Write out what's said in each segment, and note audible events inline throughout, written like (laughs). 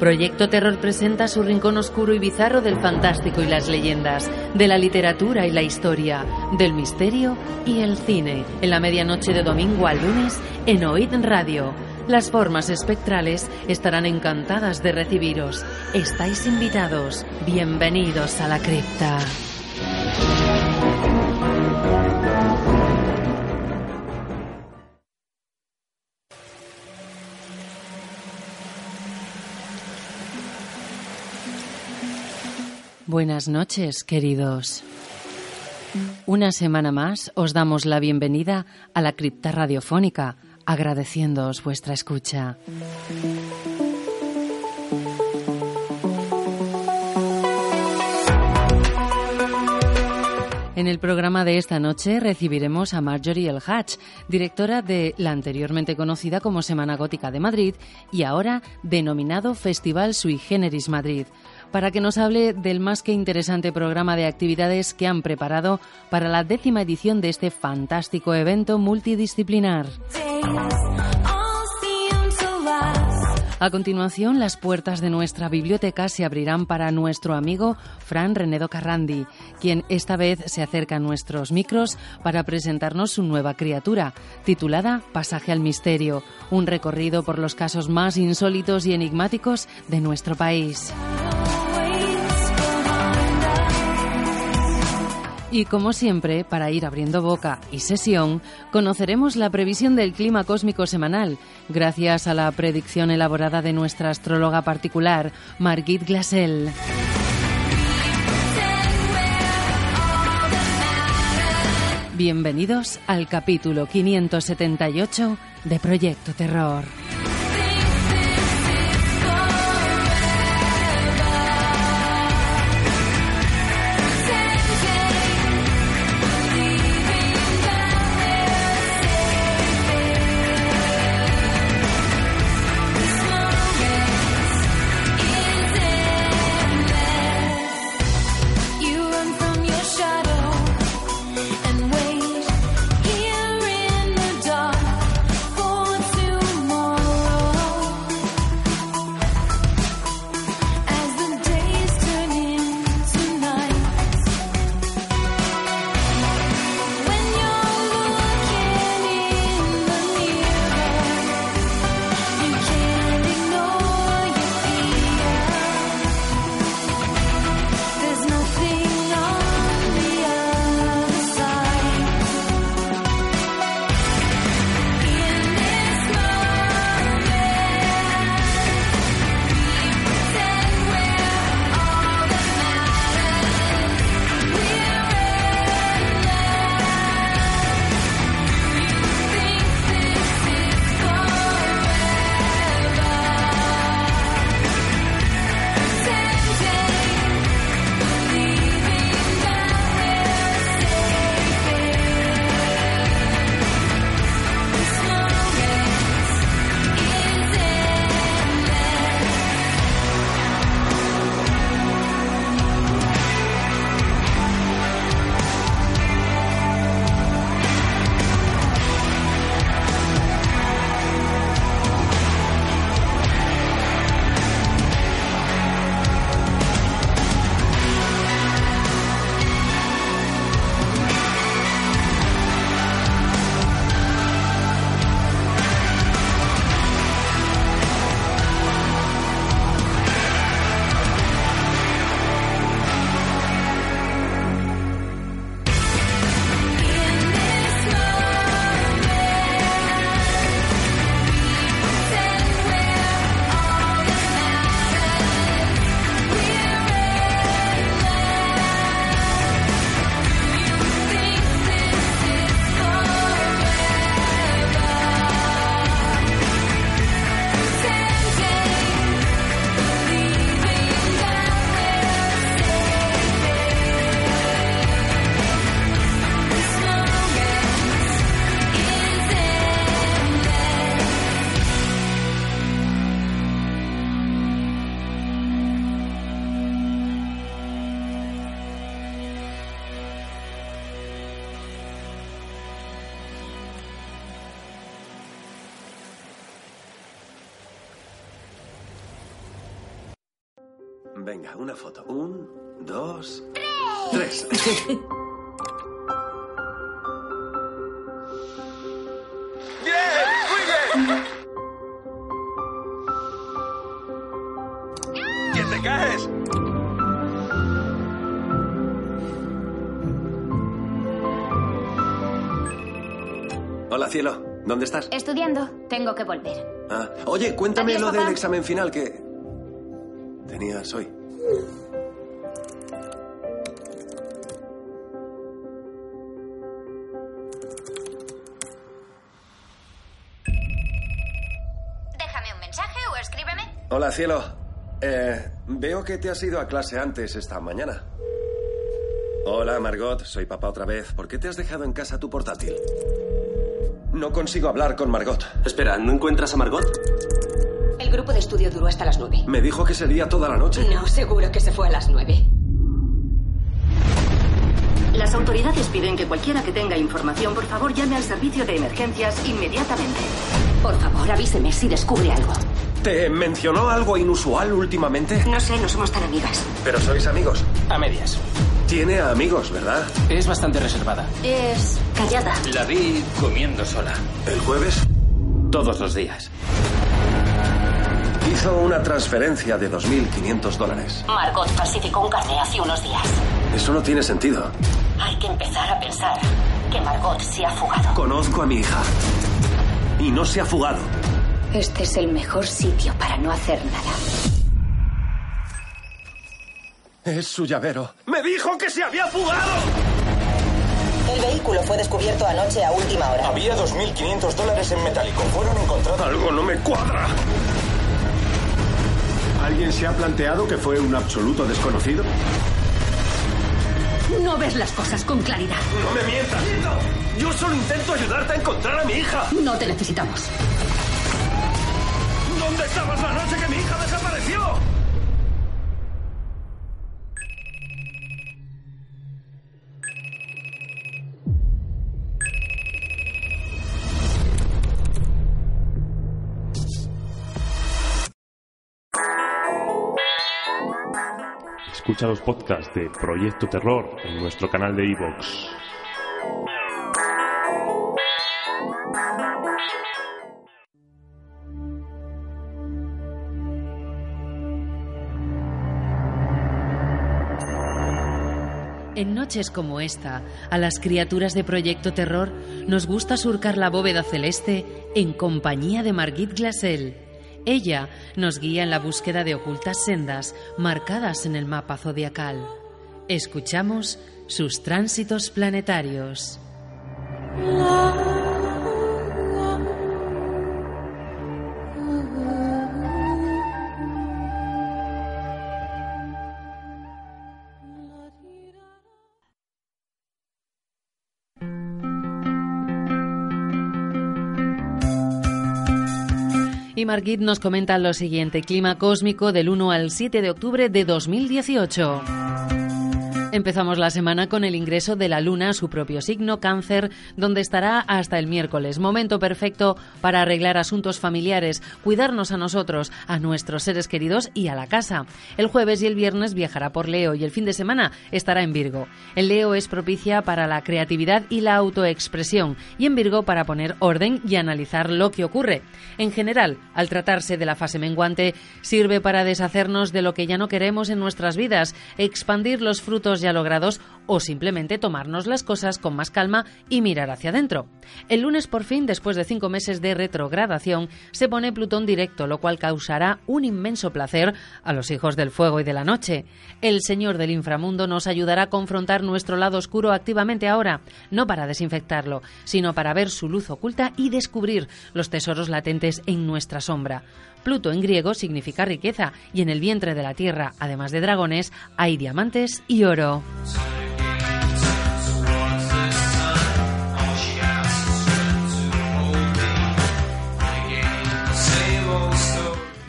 Proyecto Terror presenta su rincón oscuro y bizarro del fantástico y las leyendas, de la literatura y la historia, del misterio y el cine, en la medianoche de domingo al lunes en Oid Radio. Las formas espectrales estarán encantadas de recibiros. Estáis invitados. Bienvenidos a la cripta. Buenas noches, queridos. Una semana más os damos la bienvenida a la cripta radiofónica, agradeciéndoos vuestra escucha. En el programa de esta noche recibiremos a Marjorie El Hatch, directora de la anteriormente conocida como Semana Gótica de Madrid y ahora denominado Festival Sui Generis Madrid, para que nos hable del más que interesante programa de actividades que han preparado para la décima edición de este fantástico evento multidisciplinar. A continuación, las puertas de nuestra biblioteca se abrirán para nuestro amigo Fran Renedo Carrandi, quien esta vez se acerca a nuestros micros para presentarnos su nueva criatura, titulada Pasaje al Misterio, un recorrido por los casos más insólitos y enigmáticos de nuestro país. Y como siempre, para ir abriendo boca y sesión, conoceremos la previsión del clima cósmico semanal, gracias a la predicción elaborada de nuestra astróloga particular, Margit Glassell. Bienvenidos al capítulo 578 de Proyecto Terror. ¡Bien! ¡Muy bien! ¿Quién te caes? Hola, cielo. ¿Dónde estás? Estudiando. Tengo que volver. Ah, oye, cuéntame Adiós, lo del examen final que tenías hoy. Escríbeme. Hola, cielo. Eh, veo que te has ido a clase antes esta mañana. Hola, Margot. Soy papá otra vez. ¿Por qué te has dejado en casa tu portátil? No consigo hablar con Margot. Espera, ¿no encuentras a Margot? El grupo de estudio duró hasta las nueve. Me dijo que sería toda la noche. No, seguro que se fue a las nueve. Las autoridades piden que cualquiera que tenga información, por favor, llame al servicio de emergencias inmediatamente. Por favor, avíseme si descubre algo. ¿Te mencionó algo inusual últimamente? No sé, no somos tan amigas. Pero sois amigos. A medias. Tiene amigos, ¿verdad? Es bastante reservada. Es callada. La vi comiendo sola. ¿El jueves? Todos los días. Hizo una transferencia de 2.500 dólares. Margot falsificó un carné hace unos días. Eso no tiene sentido. Hay que empezar a pensar que Margot se ha fugado. Conozco a mi hija. Y no se ha fugado. Este es el mejor sitio para no hacer nada. Es su llavero. ¡Me dijo que se había fugado! El vehículo fue descubierto anoche a última hora. Había 2.500 dólares en metálico. Fueron encontrados. Algo no me cuadra. ¿Alguien se ha planteado que fue un absoluto desconocido? No ves las cosas con claridad. ¡No me mientas! Yo solo intento ayudarte a encontrar a mi hija. No te necesitamos. ¿Dónde estabas la noche que mi hija desapareció? Escucha los podcasts de Proyecto Terror en nuestro canal de iVoox. En noches como esta, a las criaturas de Proyecto Terror nos gusta surcar la bóveda celeste en compañía de Margit Glassell. Ella nos guía en la búsqueda de ocultas sendas marcadas en el mapa zodiacal. Escuchamos sus tránsitos planetarios. Margit nos comenta lo siguiente, clima cósmico del 1 al 7 de octubre de 2018. Empezamos la semana con el ingreso de la Luna a su propio signo, cáncer, donde estará hasta el miércoles. Momento perfecto para arreglar asuntos familiares, cuidarnos a nosotros, a nuestros seres queridos y a la casa. El jueves y el viernes viajará por Leo y el fin de semana estará en Virgo. El Leo es propicia para la creatividad y la autoexpresión y en Virgo para poner orden y analizar lo que ocurre. En general, al tratarse de la fase menguante, sirve para deshacernos de lo que ya no queremos en nuestras vidas, expandir los frutos ya logrados o simplemente tomarnos las cosas con más calma y mirar hacia adentro. El lunes por fin, después de cinco meses de retrogradación, se pone Plutón directo, lo cual causará un inmenso placer a los hijos del fuego y de la noche. El Señor del inframundo nos ayudará a confrontar nuestro lado oscuro activamente ahora, no para desinfectarlo, sino para ver su luz oculta y descubrir los tesoros latentes en nuestra sombra. Pluto en griego significa riqueza y en el vientre de la tierra, además de dragones, hay diamantes y oro.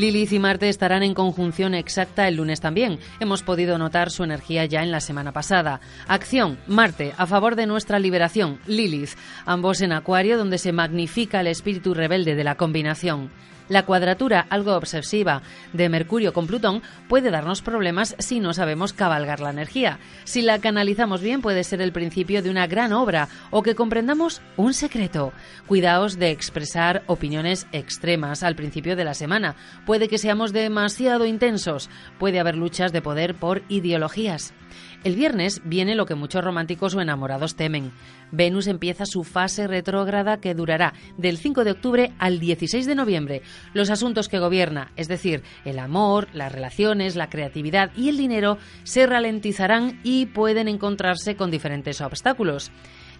Lilith y Marte estarán en conjunción exacta el lunes también. Hemos podido notar su energía ya en la semana pasada. Acción, Marte, a favor de nuestra liberación. Lilith, ambos en Acuario, donde se magnifica el espíritu rebelde de la combinación. La cuadratura, algo obsesiva, de Mercurio con Plutón puede darnos problemas si no sabemos cabalgar la energía. Si la canalizamos bien puede ser el principio de una gran obra o que comprendamos un secreto. Cuidaos de expresar opiniones extremas al principio de la semana. Puede que seamos demasiado intensos. Puede haber luchas de poder por ideologías. El viernes viene lo que muchos románticos o enamorados temen. Venus empieza su fase retrógrada que durará del 5 de octubre al 16 de noviembre. Los asuntos que gobierna, es decir, el amor, las relaciones, la creatividad y el dinero, se ralentizarán y pueden encontrarse con diferentes obstáculos.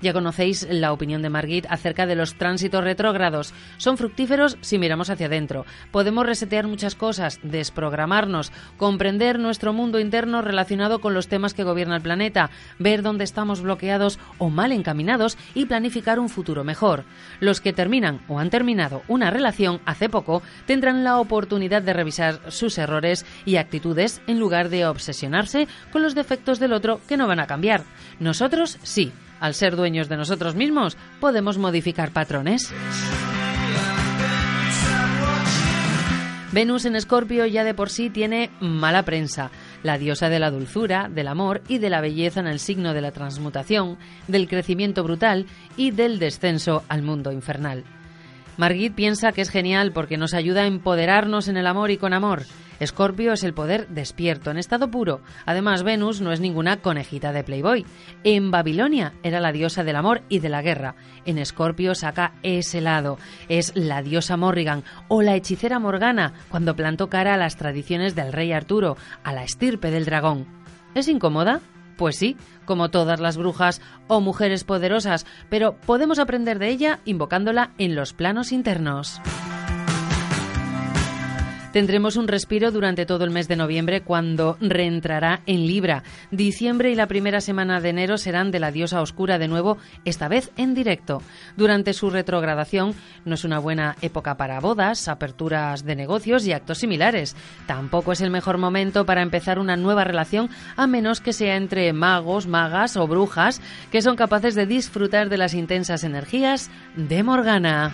Ya conocéis la opinión de Margit acerca de los tránsitos retrógrados. Son fructíferos si miramos hacia adentro. Podemos resetear muchas cosas, desprogramarnos, comprender nuestro mundo interno relacionado con los temas que gobierna el planeta, ver dónde estamos bloqueados o mal encaminados y planificar un futuro mejor. Los que terminan o han terminado una relación hace poco tendrán la oportunidad de revisar sus errores y actitudes en lugar de obsesionarse con los defectos del otro que no van a cambiar. Nosotros sí al ser dueños de nosotros mismos, podemos modificar patrones. Venus en Escorpio ya de por sí tiene mala prensa, la diosa de la dulzura, del amor y de la belleza en el signo de la transmutación, del crecimiento brutal y del descenso al mundo infernal. Margit piensa que es genial porque nos ayuda a empoderarnos en el amor y con amor. Escorpio es el poder despierto, en estado puro. Además, Venus no es ninguna conejita de Playboy. En Babilonia era la diosa del amor y de la guerra. En Escorpio saca ese lado. Es la diosa Morrigan o la hechicera Morgana cuando plantó cara a las tradiciones del rey Arturo, a la estirpe del dragón. ¿Es incómoda? Pues sí, como todas las brujas o mujeres poderosas, pero podemos aprender de ella invocándola en los planos internos. Tendremos un respiro durante todo el mes de noviembre cuando reentrará en Libra. Diciembre y la primera semana de enero serán de la diosa oscura de nuevo, esta vez en directo. Durante su retrogradación no es una buena época para bodas, aperturas de negocios y actos similares. Tampoco es el mejor momento para empezar una nueva relación a menos que sea entre magos, magas o brujas que son capaces de disfrutar de las intensas energías de Morgana.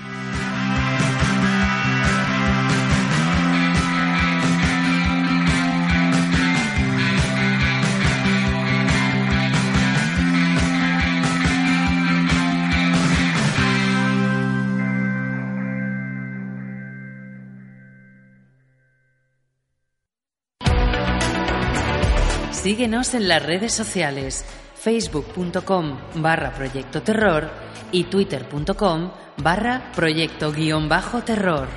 Síguenos en las redes sociales facebook.com barra proyecto terror y twitter.com barra proyecto guion bajo terror.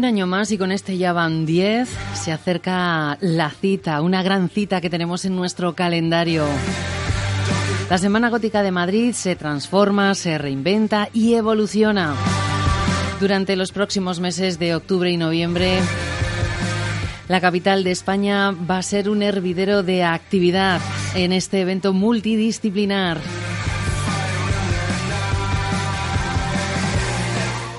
Un año más y con este ya van 10. Se acerca la cita, una gran cita que tenemos en nuestro calendario. La Semana Gótica de Madrid se transforma, se reinventa y evoluciona. Durante los próximos meses de octubre y noviembre, la capital de España va a ser un hervidero de actividad en este evento multidisciplinar.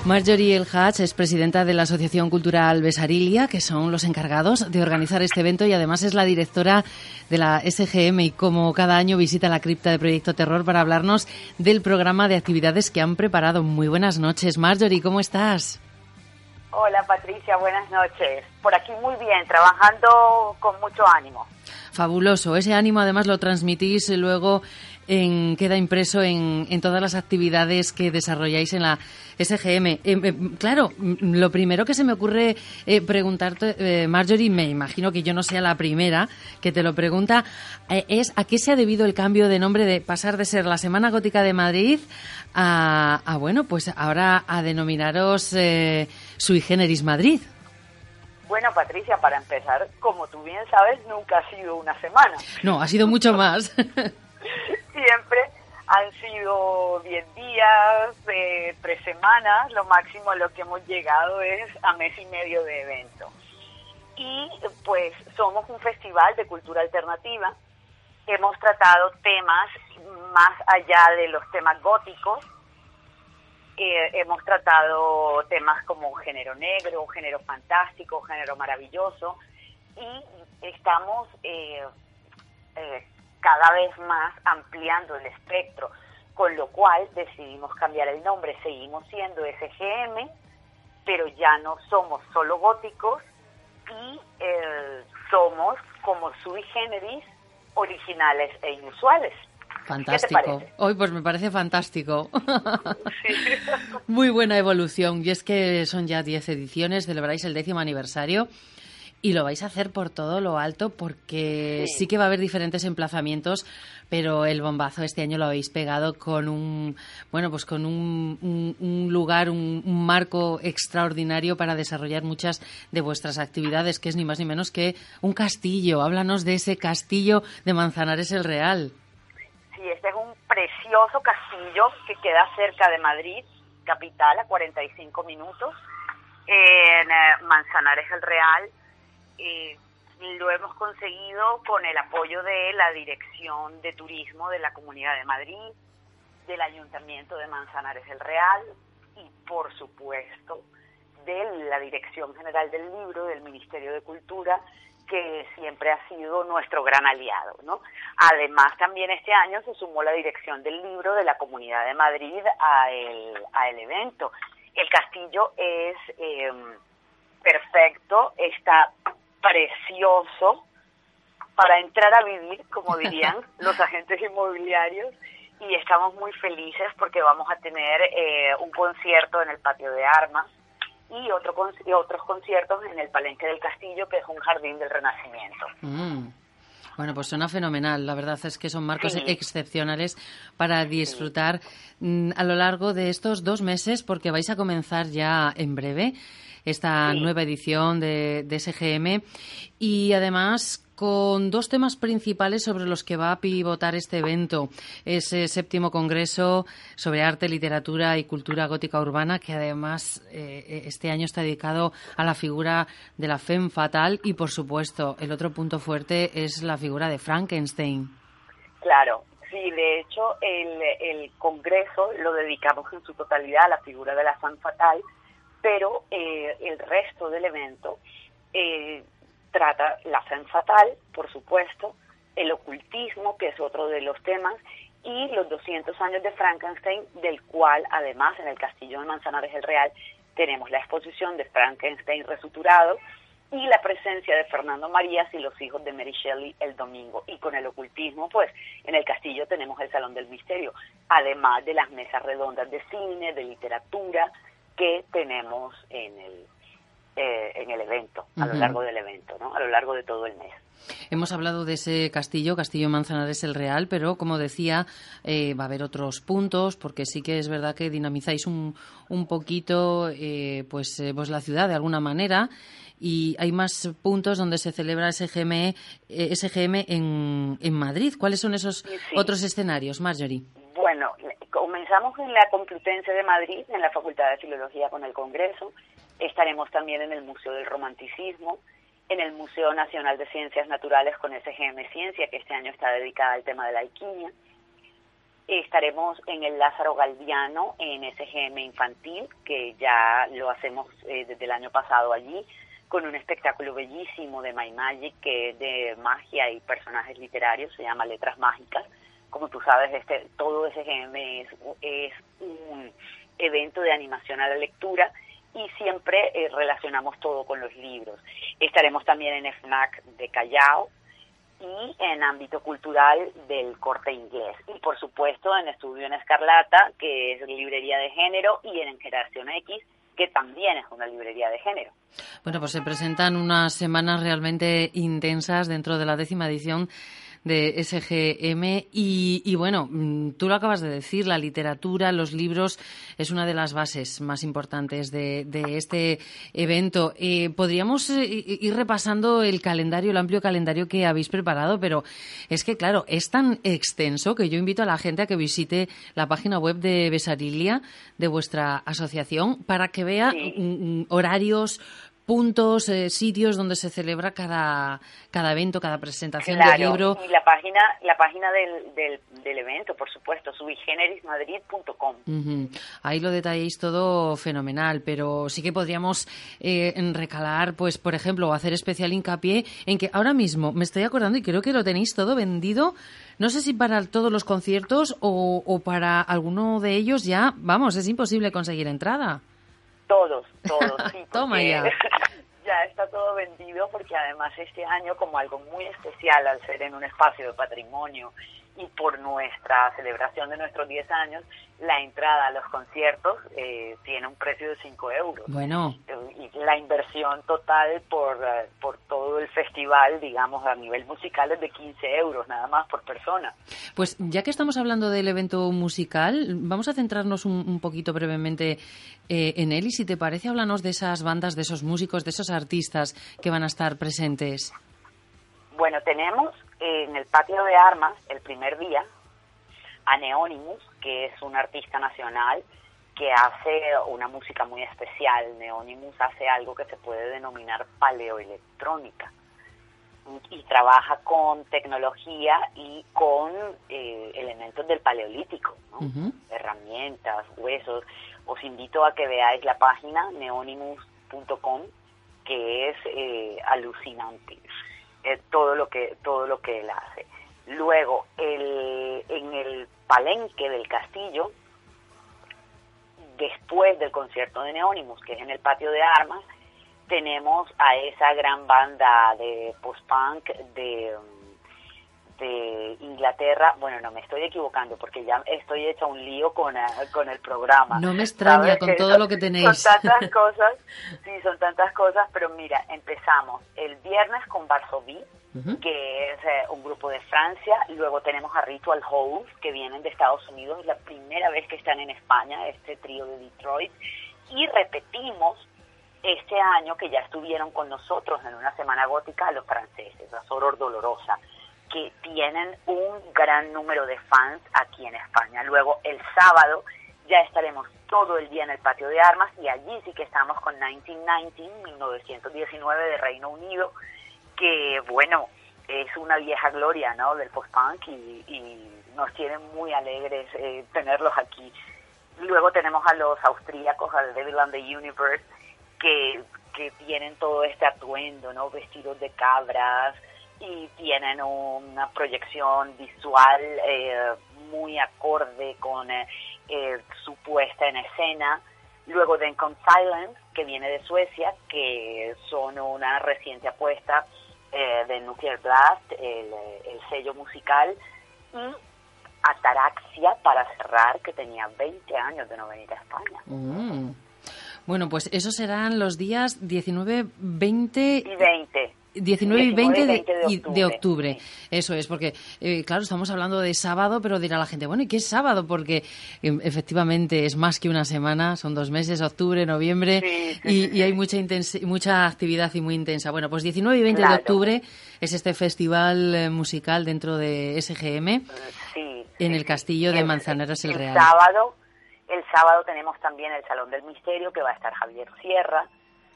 Marjorie El Hatch es presidenta de la Asociación Cultural Besarilia, que son los encargados de organizar este evento y además es la directora de la SGM y como cada año visita la cripta de Proyecto Terror para hablarnos del programa de actividades que han preparado. Muy buenas noches, Marjorie, ¿cómo estás? Hola Patricia, buenas noches. Por aquí muy bien, trabajando con mucho ánimo. Fabuloso. Ese ánimo además lo transmitís luego en, queda impreso en, en, todas las actividades que desarrolláis en la SGM. Eh, eh, claro, lo primero que se me ocurre eh, preguntarte, eh, Marjorie, me imagino que yo no sea la primera que te lo pregunta, eh, es a qué se ha debido el cambio de nombre de pasar de ser la Semana Gótica de Madrid a, a bueno, pues ahora a denominaros Sui Generis Madrid. Bueno, Patricia, para empezar, como tú bien sabes, nunca ha sido una semana. No, ha sido mucho más. (laughs) Siempre Han sido 10 días, eh, tres semanas, lo máximo a lo que hemos llegado es a mes y medio de evento. Y pues somos un festival de cultura alternativa. Hemos tratado temas más allá de los temas góticos. Eh, hemos tratado temas como género negro, género fantástico, género maravilloso. Y estamos eh, eh, cada vez más ampliando el espectro, con lo cual decidimos cambiar el nombre. Seguimos siendo SGM, pero ya no somos solo góticos y eh, somos como sui generis originales e inusuales. Fantástico. Hoy pues me parece fantástico. (laughs) Muy buena evolución. Y es que son ya 10 ediciones, celebráis el décimo aniversario. Y lo vais a hacer por todo lo alto porque sí. que va a haber diferentes emplazamientos, pero el bombazo este año lo habéis pegado con un, bueno, pues con un, un, lugar, un, un, marco extraordinario para desarrollar muchas de vuestras actividades, que es ni más ni menos que un castillo. Háblanos de ese castillo de Manzanares el Real. Sí, este es un precioso castillo que queda cerca de Madrid, capital, a 45 minutos, en eh, Manzanares el Real eh, lo hemos conseguido con el apoyo de la Dirección de Turismo de la Comunidad de Madrid, del Ayuntamiento de Manzanares el Real y, por supuesto, de la Dirección General del Libro del Ministerio de Cultura, que siempre ha sido nuestro gran aliado. ¿no? Además, también este año se sumó la Dirección del Libro de la Comunidad de Madrid a el, a el evento. El castillo es eh, perfecto, está precioso para entrar a vivir, como (laughs) dirían los agentes inmobiliarios, y estamos muy felices porque vamos a tener eh, un concierto en el patio de armas y, otro y otros conciertos en el Palenque del Castillo, que es un jardín del Renacimiento. Mm. Bueno, pues suena fenomenal. La verdad es que son marcos sí. excepcionales para disfrutar sí. a lo largo de estos dos meses, porque vais a comenzar ya en breve esta sí. nueva edición de, de, SGM y además con dos temas principales sobre los que va a pivotar este evento. Ese séptimo congreso sobre arte, literatura y cultura gótica urbana, que además eh, este año está dedicado a la figura de la femme fatal y, por supuesto, el otro punto fuerte es la figura de Frankenstein. Claro, sí, de hecho el, el congreso lo dedicamos en su totalidad a la figura de la femme fatal pero eh, el resto del evento eh, trata la fe fatal, por supuesto, el ocultismo, que es otro de los temas, y los 200 años de Frankenstein, del cual además en el Castillo de Manzanares el Real tenemos la exposición de Frankenstein resuturado y la presencia de Fernando Marías y los hijos de Mary Shelley el domingo. Y con el ocultismo, pues en el castillo tenemos el Salón del Misterio, además de las mesas redondas de cine, de literatura, que tenemos en el, eh, en el evento, a uh -huh. lo largo del evento, ¿no? a lo largo de todo el mes. Hemos hablado de ese castillo, Castillo Manzanares el Real, pero como decía, eh, va a haber otros puntos, porque sí que es verdad que dinamizáis un, un poquito eh, pues, eh, pues la ciudad de alguna manera y hay más puntos donde se celebra SGM, SGM en, en Madrid. ¿Cuáles son esos sí. otros escenarios, Marjorie? Bueno, comenzamos en la Complutense de Madrid, en la Facultad de Filología con el Congreso. Estaremos también en el Museo del Romanticismo, en el Museo Nacional de Ciencias Naturales con SGM Ciencia, que este año está dedicada al tema de la alquimia. Estaremos en el Lázaro Galdiano, en SGM Infantil, que ya lo hacemos eh, desde el año pasado allí, con un espectáculo bellísimo de My Magic, que es de magia y personajes literarios, se llama Letras Mágicas. Como tú sabes, este, todo SGM es, es un evento de animación a la lectura y siempre eh, relacionamos todo con los libros. Estaremos también en FNAC de Callao y en ámbito cultural del corte inglés. Y por supuesto en Estudio en Escarlata, que es librería de género, y en Generación X, que también es una librería de género. Bueno, pues se presentan unas semanas realmente intensas dentro de la décima edición de SGM. Y, bueno, mm, tú lo acabas de decir, la literatura, los libros, es una de las bases más importantes de, este evento. Eh, podríamos eh, ir repasando el calendario, el amplio calendario que habéis preparado, pero es que, claro, es tan extenso que yo invito a la gente a que visite la página web de Besarilia, de vuestra asociación, para que vea mm, mm, horarios, puntos, eh, sitios donde se celebra cada, cada evento, cada presentación del libro. Y la página, la página del, del, evento, por supuesto, subigenerismadrid.com. Ahí lo detalléis todo fenomenal, pero sí que podríamos eh, recalar, pues, por ejemplo, hacer especial hincapié en que ahora mismo me estoy acordando y creo que lo tenéis todo vendido. No sé si para todos los conciertos o, o para alguno de ellos ya, vamos, es imposible conseguir entrada. Todos, todos, (laughs) sí. Toma ya. (laughs) ya está todo vendido porque además este año como algo muy especial al ser en un espacio de patrimonio y por nuestra celebración de nuestros 10 años, la entrada a los conciertos eh, tiene un precio de 5 euros. Bueno. Y la inversión total por, eh, por todo el festival, digamos, a nivel musical es de 15 euros nada más por persona. Pues ya que estamos hablando del evento musical, vamos a centrarnos un, poquito brevemente eh, en él y si te parece, háblanos de esas bandas, de esos músicos, de esos artistas que van a estar presentes. Bueno, tenemos en el patio de armas, el primer día, a Neonimus, que es un artista nacional que hace una música muy especial. Neonimus hace algo que se puede denominar paleoelectrónica y trabaja con tecnología y con eh, elementos del paleolítico, herramientas, huesos. Os invito a que veáis la página neonimus.com, que es eh, alucinante todo lo que todo lo que él hace. Luego, el, en el palenque del castillo, después del concierto de Neónimos, que es en el patio de armas, tenemos a esa gran banda de post-punk de de Inglaterra, bueno, no me estoy equivocando porque ya estoy hecha un lío con, eh, con el programa. No me extraña con todo lo que tenéis. Son tantas cosas, (laughs) sí, son tantas cosas, pero mira, empezamos. El viernes con Varsovie, que es eh, un grupo de Francia, luego tenemos a Ritual House, que vienen de Estados Unidos, es la primera vez que están en España, este trío de Detroit, y repetimos este año que ya estuvieron con nosotros en una semana gótica los franceses, la Soror Dolorosa que tienen un gran número de fans aquí en España. Luego el sábado ya estaremos todo el día en el patio de armas y allí sí que estamos con 1919, 1919 de Reino Unido, que bueno, es una vieja gloria ¿no? del post-punk y, nos tiene muy alegres eh, tenerlos aquí. Luego tenemos a los austríacos, al Devil and the Universe, que, que tienen todo este atuendo, ¿no? Vestidos de cabras, y tienen una proyección visual eh, muy acorde con eh, eh, su puesta en escena. Luego de Con Silence, que viene de Suecia, que son una reciente apuesta de Nuclear Blast, el, sello musical, y Ataraxia para cerrar, que tenía 20 años de no venir a España. Mm. Bueno, pues esos serán los días 19, 20 y 20. 19 y 20, de, octubre. Eso es, porque, eh, claro, estamos hablando de sábado, pero dirá la gente, bueno, ¿y qué es sábado? Porque em, efectivamente es más que una semana, son dos meses, octubre, noviembre, y, hay mucha, mucha actividad y muy intensa. Bueno, pues 19 y 20 de octubre es este festival eh, musical dentro de SGM, en el castillo de Manzaneros el, Real. Sábado, el sábado tenemos también el Salón del Misterio, que va a estar Javier Sierra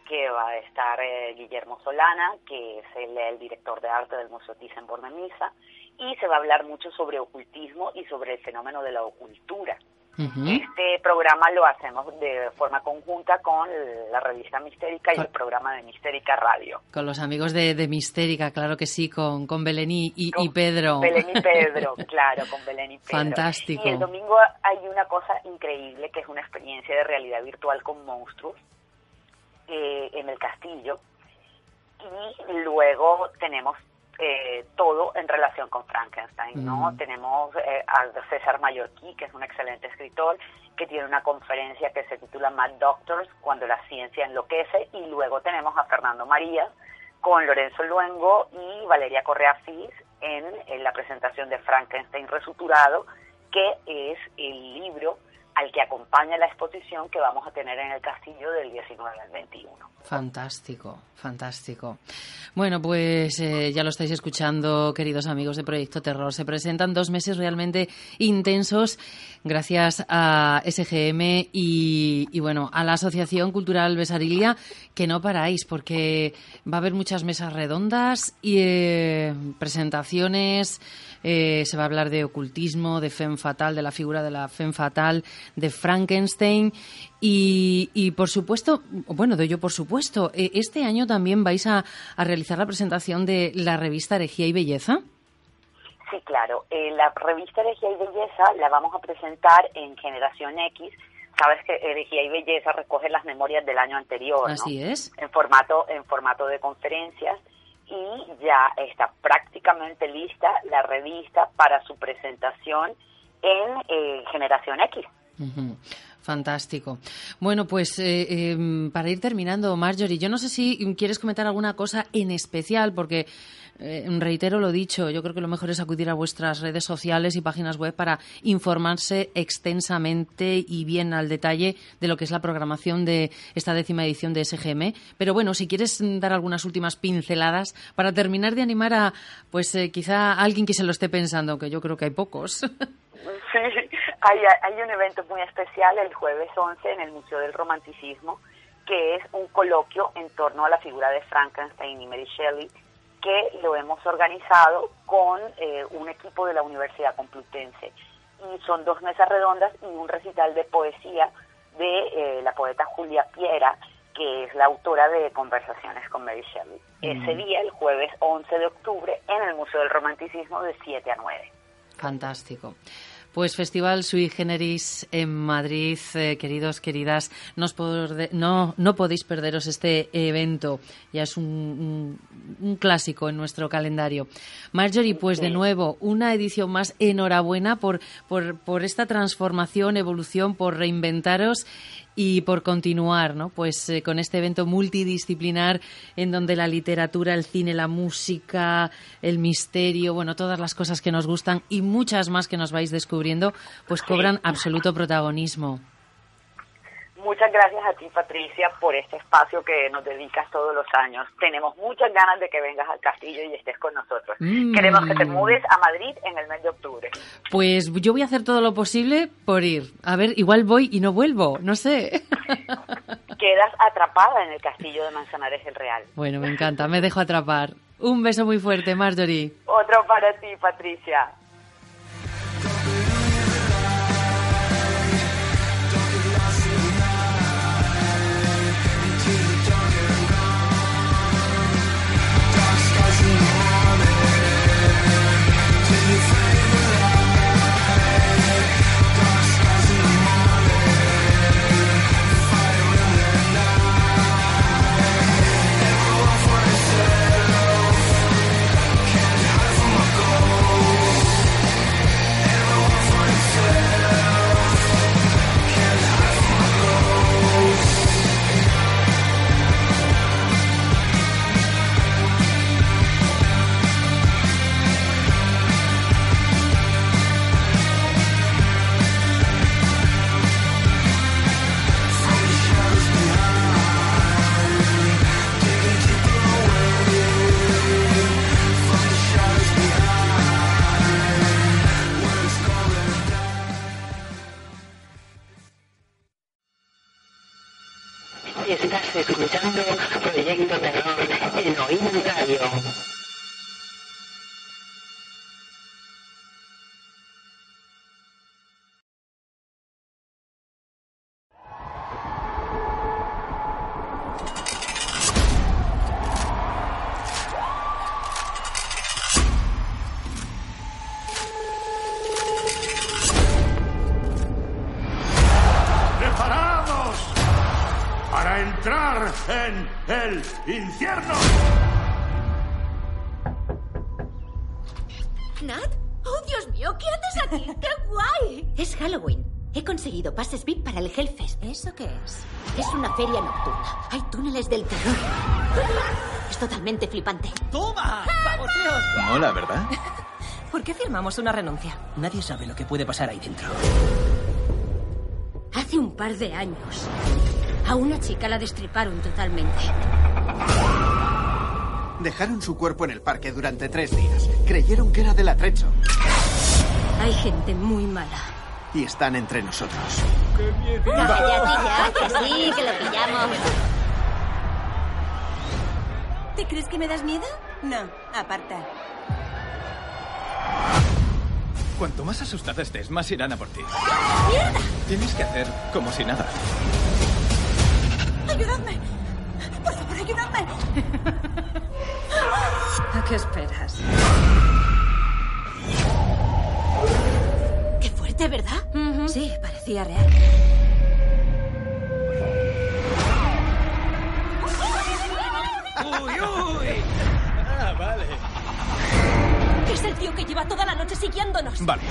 que va a estar eh, Guillermo Solana, que es el, director de arte del Museo Thyssen-Bornemisza, y se va a hablar mucho sobre ocultismo y sobre el fenómeno de la ocultura. Este programa lo hacemos de forma conjunta con la revista Mistérica y el programa de Mistérica Radio. Con los amigos de, de Mistérica, claro que sí, con, con Belén y, y, Pedro. Belén y Pedro, (laughs) claro, con Belén y Pedro. Fantástico. Y el domingo hay una cosa increíble que es una experiencia de realidad virtual con monstruos eh, en el castillo y luego tenemos eh, todo en relación con Frankenstein, ¿no? Mm. Tenemos eh, a César Mallorquí, que es un excelente escritor, que tiene una conferencia que se titula Mad Doctors, cuando la ciencia enloquece, y luego tenemos a Fernando María con Lorenzo Luengo y Valeria Correa Fis en, en la presentación de Frankenstein Resuturado, que es el libro al que acompaña la exposición que vamos a tener en el castillo del 19 al 21. Fantástico, fantástico. Bueno, pues eh, ya lo estáis escuchando, queridos amigos de Proyecto Terror. Se presentan dos meses realmente intensos gracias a SGM y, y bueno, a la Asociación Cultural Besarilia, que no paráis porque va a haber muchas mesas redondas y eh, presentaciones. Eh, se va a hablar de ocultismo, de Femme Fatal, de la figura de la Femme Fatal, de Frankenstein y, y por supuesto, bueno, de ello por supuesto, eh, este año también vais a, a, realizar la presentación de la revista Herejía y Belleza. Sí, claro. Eh, la revista Herejía y Belleza la vamos a presentar en Generación X. Sabes que Herejía y Belleza recoge las memorias del año anterior, Así ¿no? es. En formato, en formato de conferencias y ya está prácticamente lista la revista para su presentación en eh, Generación X. Fantástico. Bueno, pues eh, eh, para ir terminando, Marjorie, yo no sé si quieres comentar alguna cosa en especial, porque eh, reitero lo dicho, yo creo que lo mejor es acudir a vuestras redes sociales y páginas web para informarse extensamente y bien al detalle de lo que es la programación de esta décima edición de SGM. Pero bueno, si quieres dar algunas últimas pinceladas para terminar de animar a, pues eh, quizá alguien que se lo esté pensando, que yo creo que hay pocos. Sí, (laughs) hay, hay un evento muy especial el jueves 11 en el Museo del Romanticismo, que es un coloquio en torno a la figura de Frankenstein y Mary Shelley, que lo hemos organizado con eh, un equipo de la Universidad Complutense. Y son dos mesas redondas y un recital de poesía de eh, la poeta Julia Piera, que es la autora de Conversaciones con Mary Shelley. Mm. Ese día, el jueves 11 de octubre, en el Museo del Romanticismo de 7 a 9. Fantástico. Pues Festival Sui Generis en Madrid, eh, queridos, queridas, no, no, no, podéis perderos este evento, ya es un, un, un, clásico en nuestro calendario. Marjorie, pues de nuevo, una edición más, enhorabuena por, por, por esta transformación, evolución, por reinventaros y por continuar ¿no? pues, eh, con este evento multidisciplinar en donde la literatura, el cine, la música, el misterio, bueno, todas las cosas que nos gustan y muchas más que nos vais descubriendo, pues cobran absoluto protagonismo. Muchas gracias a ti, Patricia, por este espacio que nos dedicas todos los años. Tenemos muchas ganas de que vengas al castillo y estés con nosotros. Mm. Queremos que te mudes a Madrid en el mes de octubre. Pues yo voy a hacer todo lo posible por ir. A ver, igual voy y no vuelvo, no sé. (laughs) Quedas atrapada en el castillo de Manzanares el Real. Bueno, me encanta, me dejo atrapar. Un beso muy fuerte, Marjorie. Otro para ti, Patricia. Entrar en el infierno. ¿Nat? ¡Oh, Dios mío! ¿Qué haces aquí? (laughs) ¡Qué guay! Es Halloween. He conseguido pases VIP para el Hellfest. ¿Eso qué es? Es una feria nocturna. Hay túneles del terror. (laughs) Es totalmente flipante. ¡Toma! ¡Baboseos! Mola, ¿verdad? (laughs) ¿Por qué firmamos una renuncia? Nadie sabe lo que puede pasar ahí dentro. Hace un par de años, a una chica la destriparon totalmente. Dejaron su cuerpo en el parque durante tres días. Creyeron que era del atrecho. Hay gente muy mala. Y están entre nosotros. Cállate ya, que sí, que lo pillamos. ¿Te crees que me das miedo? No, aparta. Cuanto más asustada estés, más irán a por ti. ¡Mierda! Tienes que hacer como si nada. ¡Ayudadme! ¡Por favor, ayudadme! ¿A qué esperas? Qué fuerte, ¿verdad? Sí, parecía real. ¡Uy, uy! Ah, vale. Es el tío que lleva toda la noche siguiéndonos. Vale.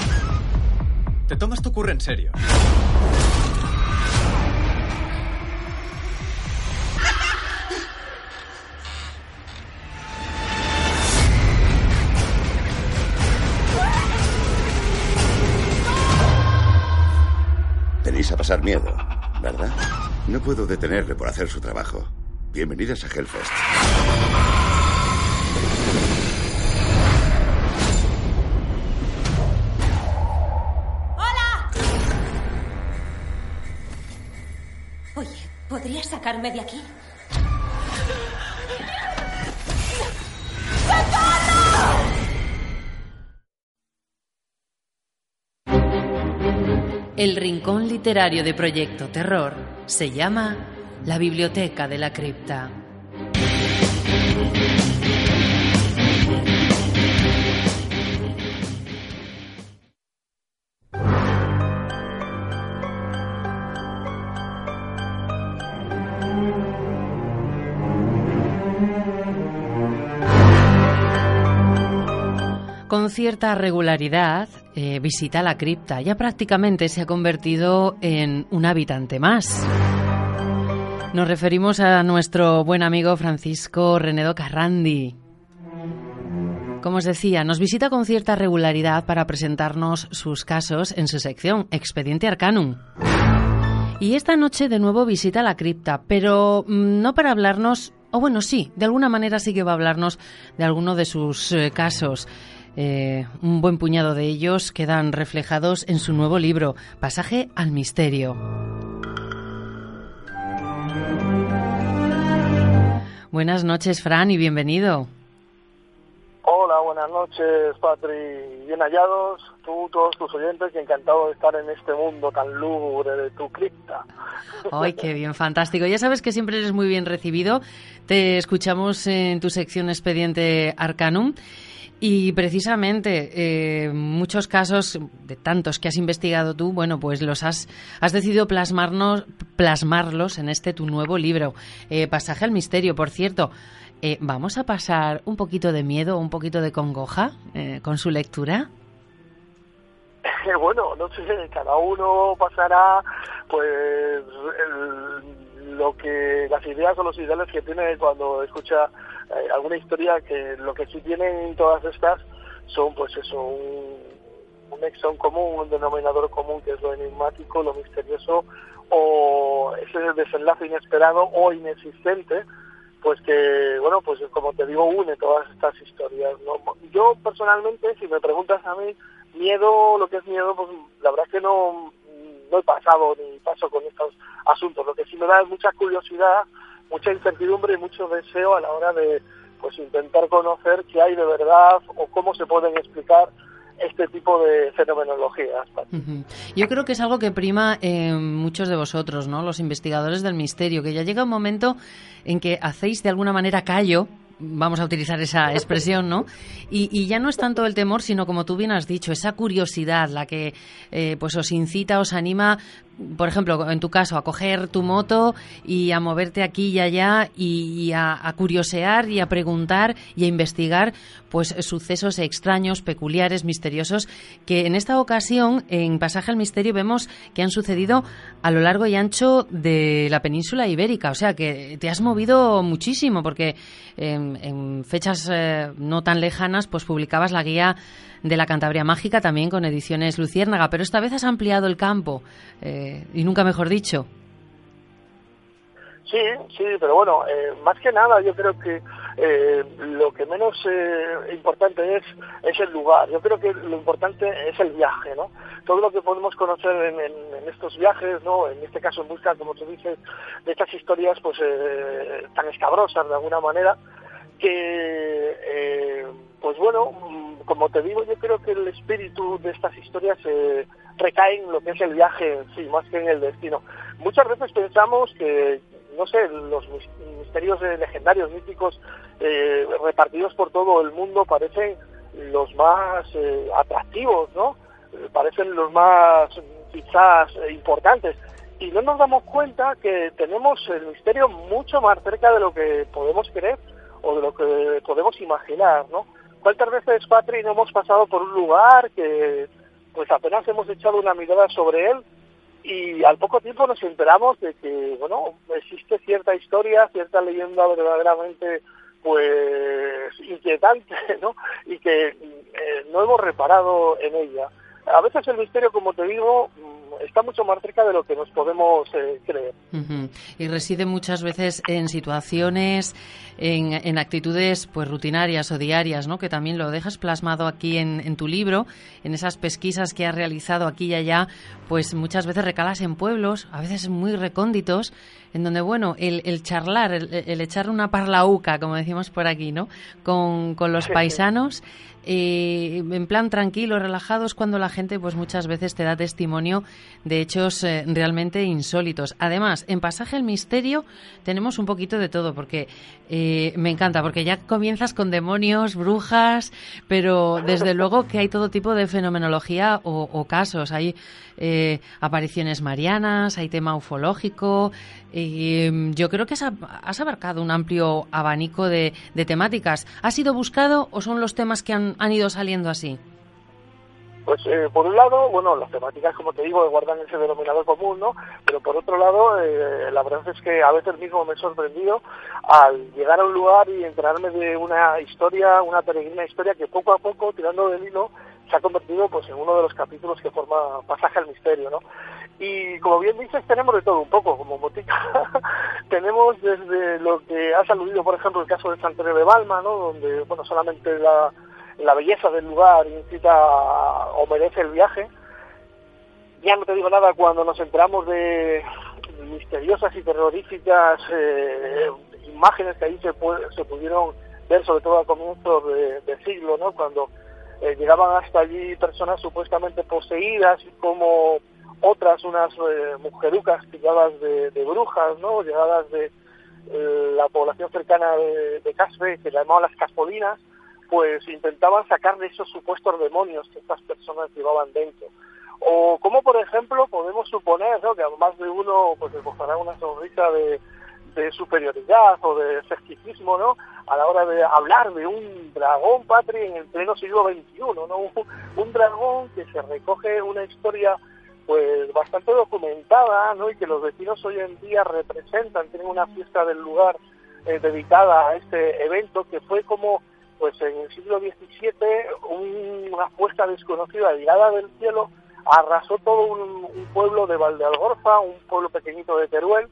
Te tomas tu curro en serio. Pasar miedo, ¿verdad? No puedo detenerle por hacer su trabajo. Bienvenidas a Hellfest. ¡Hola! Oye, ¿podrías sacarme de aquí? El rincón literario de Proyecto Terror se llama La Biblioteca de la Cripta. Cierta regularidad eh, visita la cripta. Ya prácticamente se ha convertido en un habitante más. Nos referimos a nuestro buen amigo Francisco Renedo Carrandi. Como os decía, nos visita con cierta regularidad para presentarnos sus casos en su sección Expediente Arcanum. Y esta noche de nuevo visita la cripta, pero mm, no para hablarnos, o bueno, sí, de alguna manera sí que va a hablarnos de alguno de sus eh, casos. Eh, un buen puñado de ellos quedan reflejados en su nuevo libro, Pasaje al Misterio. Buenas noches, Fran, y bienvenido. Hola, buenas noches, Patri. Bien hallados, tú, todos tus oyentes, y encantado de estar en este mundo tan lúgubre de tu cripta. ¡Ay, qué bien, fantástico! Ya sabes que siempre eres muy bien recibido. Te escuchamos en tu sección Expediente Arcanum. Y precisamente eh, muchos casos de tantos que has investigado tú, bueno, pues los has, has decidido plasmarnos, plasmarlos en este tu nuevo libro, eh, Pasaje al Misterio. Por cierto, eh, ¿vamos a pasar un poquito de miedo, un poquito de congoja eh, con su lectura? (laughs) bueno, no sé, cada uno pasará pues el, lo que las ideas o los ideales que tiene cuando escucha eh, alguna historia que lo que sí tienen todas estas son pues eso un, un común, un denominador común que es lo enigmático, lo misterioso o ese desenlace inesperado o inexistente pues que bueno pues como te digo une todas estas historias ¿no? yo personalmente si me preguntas a mí miedo lo que es miedo pues la verdad es que no no he pasado ni paso con estos asuntos lo que sí me da es mucha curiosidad mucha incertidumbre y mucho deseo a la hora de pues intentar conocer qué hay de verdad o cómo se pueden explicar este tipo de fenomenologías. Yo creo que es algo que prima en muchos de vosotros, ¿no? Los investigadores del misterio, que ya llega un momento en que hacéis de alguna manera callo vamos a utilizar esa (laughs) expresión, ¿no? Y, y, ya no es tanto el temor, sino como tú bien has dicho, esa curiosidad la que eh, pues os incita, os anima por ejemplo, en tu caso, a coger tu moto y a moverte aquí y allá y, a, curiosear y a preguntar y a investigar pues sucesos extraños, peculiares, misteriosos que en esta ocasión en Pasaje al Misterio vemos que han sucedido a lo largo y ancho de la península ibérica, o sea que te has movido muchísimo porque en, fechas eh, no tan lejanas pues publicabas la guía de la Cantabria Mágica también con ediciones Luciérnaga, pero esta vez has ampliado el campo eh, y nunca mejor dicho. Sí, sí, pero bueno, eh, más que nada yo creo que eh, lo que menos eh, importante es, es el lugar. Yo creo que lo importante es el viaje, ¿no? Todo lo que podemos conocer en, en, estos viajes, ¿no? En este caso en busca, como tú dices, de estas historias pues eh, tan escabrosas de alguna manera, que eh, pues bueno, mm, como te digo, yo creo que el espíritu de estas historias eh, recae en lo que es el viaje sí, más que en el destino. Muchas veces pensamos que no sé, los misterios legendarios, míticos, eh, repartidos por todo el mundo parecen los más eh, atractivos, ¿no? Eh, parecen los más quizás importantes. Y no nos damos cuenta que tenemos el misterio mucho más cerca de lo que podemos creer o de lo que podemos imaginar, ¿no? ¿Cuántas veces, Patri, no hemos pasado por un lugar que pues apenas hemos echado una mirada sobre él y al poco tiempo nos enteramos de que, bueno, existe cierta historia, cierta leyenda verdaderamente pues inquietante, (laughs) ¿no? Y que eh, no hemos reparado en ella. A veces el misterio, como te digo, está mucho más cerca de lo que nos podemos eh, creer. Y reside muchas veces en situaciones, en, actitudes pues rutinarias o diarias, ¿no? Que también lo dejas plasmado aquí en, tu libro, en esas pesquisas que has realizado aquí y allá, pues muchas veces recalas en pueblos, a veces muy recónditos, en donde, bueno, el, charlar, el, echar una parlauca, como decimos por aquí, ¿no? Con, con los paisanos eh, en plan tranquilo, relajados, cuando la gente pues muchas veces te da testimonio de hechos eh, realmente insólitos. Además, en Pasaje al Misterio tenemos un poquito de todo, porque eh, me encanta, porque ya comienzas con demonios, brujas, pero desde luego que hay todo tipo de fenomenología o, casos. Hay apariciones marianas, hay tema ufológico. Y yo creo que has, abarcado un amplio abanico de, de temáticas. ¿Ha sido buscado o son los temas que han han, ido saliendo así? Pues eh, por un lado, bueno, las temáticas, como te digo, guardan ese denominador común, ¿no? Pero por otro lado, eh, la verdad es que a veces mismo me he sorprendido al llegar a un lugar y enterarme de una historia, una peregrina historia que poco a poco, tirando del hilo, se ha convertido pues en uno de los capítulos que forma Pasaje al Misterio, ¿no? Y como bien dices, tenemos de todo un poco, como botica. (laughs) tenemos desde lo que has aludido, por ejemplo, el caso de Santander de Balma, ¿no? Donde, bueno, solamente la la belleza del lugar incita o merece el viaje. Ya no te digo nada cuando nos enteramos de misteriosas y terroríficas eh, imágenes que ahí se, se pudieron ver, sobre todo a comienzos de, siglo, ¿no? Cuando eh, llegaban hasta allí personas supuestamente poseídas, y como otras, unas eh, mujerucas pilladas de, brujas, ¿no? Llegadas de la población cercana de, de Caspe, que llamaban las Caspolinas, pues intentaban sacar de esos supuestos demonios que estas personas llevaban dentro. O como por ejemplo podemos suponer ¿no? que a más de uno pues esbozará una sonrisa de, de superioridad o de escepticismo ¿no? a la hora de hablar de un dragón patri en el pleno siglo XXI, ¿no? (laughs) un dragón que se recoge una historia pues bastante documentada ¿no? y que los vecinos hoy en día representan, tienen una fiesta del lugar eh, dedicada a este evento que fue como pues en el siglo XVII una fuerza desconocida llegada del cielo arrasó todo un, pueblo de Valdealgorza, un pueblo pequeñito de Teruel,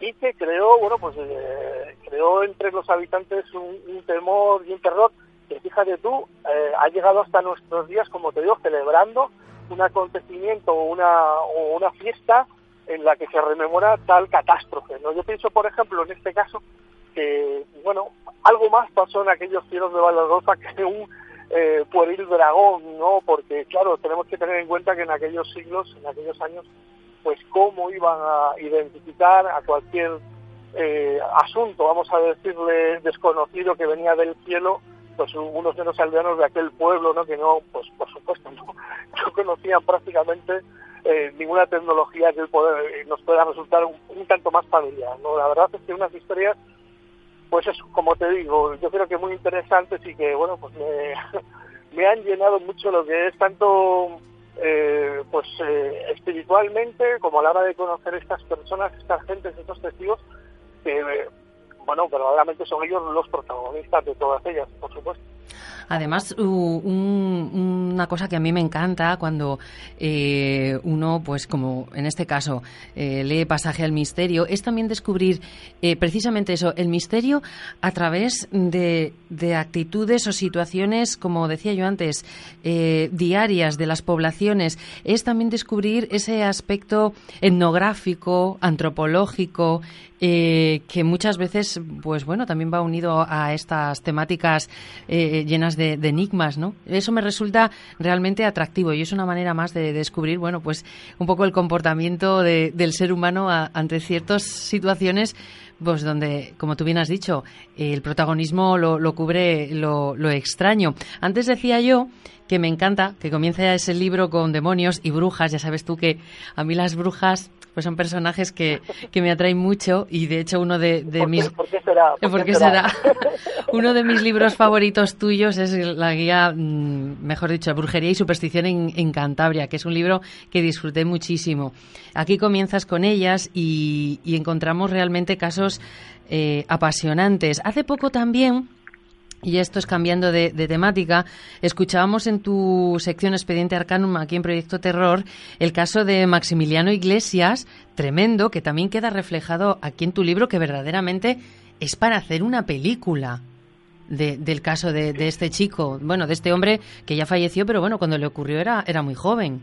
y que creó, bueno, pues eh, creó entre los habitantes un, temor y un terror que fíjate tú, eh, ha llegado hasta nuestros días, como te digo, celebrando un acontecimiento o una, o una fiesta en la que se rememora tal catástrofe. ¿no? Yo pienso, por ejemplo, en este caso, que, bueno, algo más pasó en aquellos cielos de Valladolid que un eh, pueril dragón, ¿no? Porque, claro, tenemos que tener en cuenta que en aquellos siglos, en aquellos años, pues cómo iban a identificar a cualquier eh, asunto, vamos a decirle, desconocido que venía del cielo, pues unos de los aldeanos de aquel pueblo, ¿no? Que no, pues por supuesto, (laughs) no, no conocían prácticamente eh, ninguna tecnología que poder, nos pueda resultar un, tanto más familiar. ¿no? La verdad es que unas historias, pues es como te digo, yo creo que muy interesantes y que, bueno, pues me, (laughs) me han llenado mucho lo que es tanto eh, pues eh, espiritualmente como a la hora de conocer estas personas, estas gentes, estos testigos, que, eh, bueno, verdaderamente son ellos los protagonistas de todas ellas, por supuesto. Además, una cosa que a mí me encanta cuando eh, uno, pues como en este caso, eh, lee Pasaje al Misterio, es también descubrir eh, precisamente eso, el misterio a través de, de, actitudes o situaciones, como decía yo antes, diarias de las poblaciones. Es también descubrir ese aspecto etnográfico, antropológico, eh, que muchas veces, pues bueno, también va unido a estas temáticas llenas de, enigmas, ¿no? Eso me resulta realmente atractivo y es una manera más de, descubrir, bueno, pues un poco el comportamiento del ser humano ante ciertas situaciones pues donde, como tú bien has dicho, el protagonismo lo, cubre lo, lo, extraño. Antes decía yo que me encanta que comience ese libro con demonios y brujas. Ya sabes tú que a mí las brujas pues son personajes que, que me atraen mucho y de hecho uno de, mis... ¿Por qué será? ¿Por, qué será? (laughs) uno de mis libros favoritos tuyos es la guía, mm, mejor dicho, Brujería y Superstición en, Cantabria, que es un libro que disfruté muchísimo. Aquí comienzas con ellas y, encontramos realmente casos eh, apasionantes. Hace poco también y esto es cambiando de, temática. Escuchábamos en tu sección Expediente Arcanum, aquí en Proyecto Terror, el caso de Maximiliano Iglesias, tremendo, que también queda reflejado aquí en tu libro, que verdaderamente es para hacer una película. del caso de, este chico, bueno, de este hombre que ya falleció, pero bueno, cuando le ocurrió era, era muy joven.